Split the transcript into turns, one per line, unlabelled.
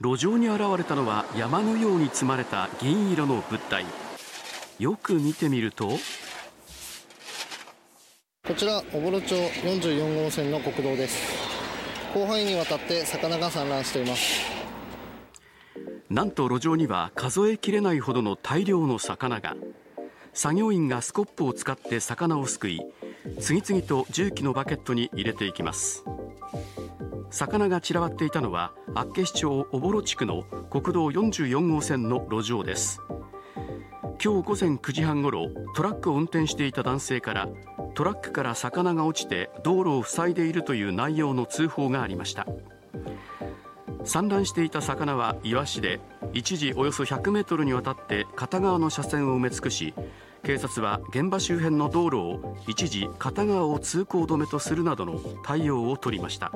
路上に現れたのは山のように積まれた銀色の物体。よく見てみると
こちら小幌町44号線の国道です。広範囲にわたって魚が散乱しています。
なんと路上には数えきれないほどの大量の魚が。作業員がスコップを使って魚をすくい次々と重機のバケットに入れていきます魚が散らばっていたのは厚岸町小幌地区の国道44号線の路上です。今日午前9時半ごろトラックを運転していた男性からトラックから魚が落ちて道路を塞いでいるという内容の通報がありました。散乱していた魚はイワシで一時およそ100メートルにわたって片側の車線を埋め尽くし警察は現場周辺の道路を一時片側を通行止めとするなどの対応を取りました。